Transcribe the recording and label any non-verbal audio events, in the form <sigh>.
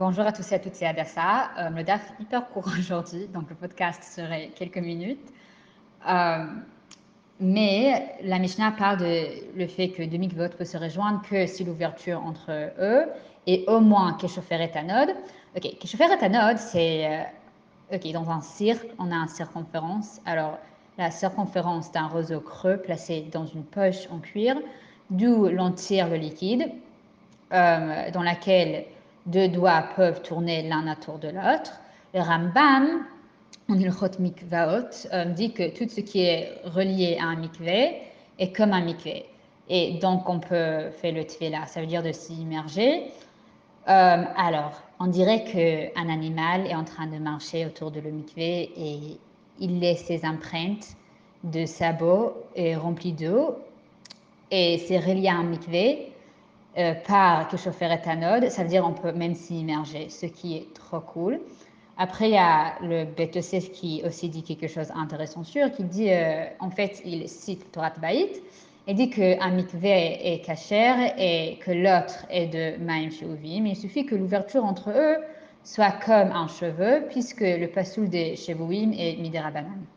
Bonjour à tous et à toutes, c'est Adassa. Euh, le DAF est hyper court <laughs> aujourd'hui, donc le podcast serait quelques minutes. Euh, mais la Mishnah parle de le fait que deux mikvot peuvent se rejoindre que si l'ouverture entre eux et au moins Keshofer et Tanod. Ok, Keshofer et Tanod, c'est euh, ok dans un cirque, on a une circonférence. Alors la circonférence d'un roseau creux placé dans une poche en cuir, d'où l'on tire le liquide, euh, dans laquelle deux doigts peuvent tourner l'un autour de l'autre. Le Rambam, en Ilchot Mikvaot, euh, dit que tout ce qui est relié à un mikvé est comme un mikvé. Et donc, on peut faire le tvila, ça veut dire de s'immerger. Euh, alors, on dirait qu'un animal est en train de marcher autour de le mikvé et il laisse ses empreintes de sabots et d'eau. Et c'est relié à un mikvé euh, par que chauffer éthanol, ça veut dire on peut même s'y immerger, ce qui est trop cool. Après, il y a le Betosef qui aussi dit quelque chose d'intéressant sûr, qui dit, euh, en fait, il cite Torah Baït, et dit qu'un mikveh est cachère et que l'autre est de Maïm Sheuvim. Il suffit que l'ouverture entre eux soit comme un cheveu, puisque le pasoul des Shevouim est Midirabanan.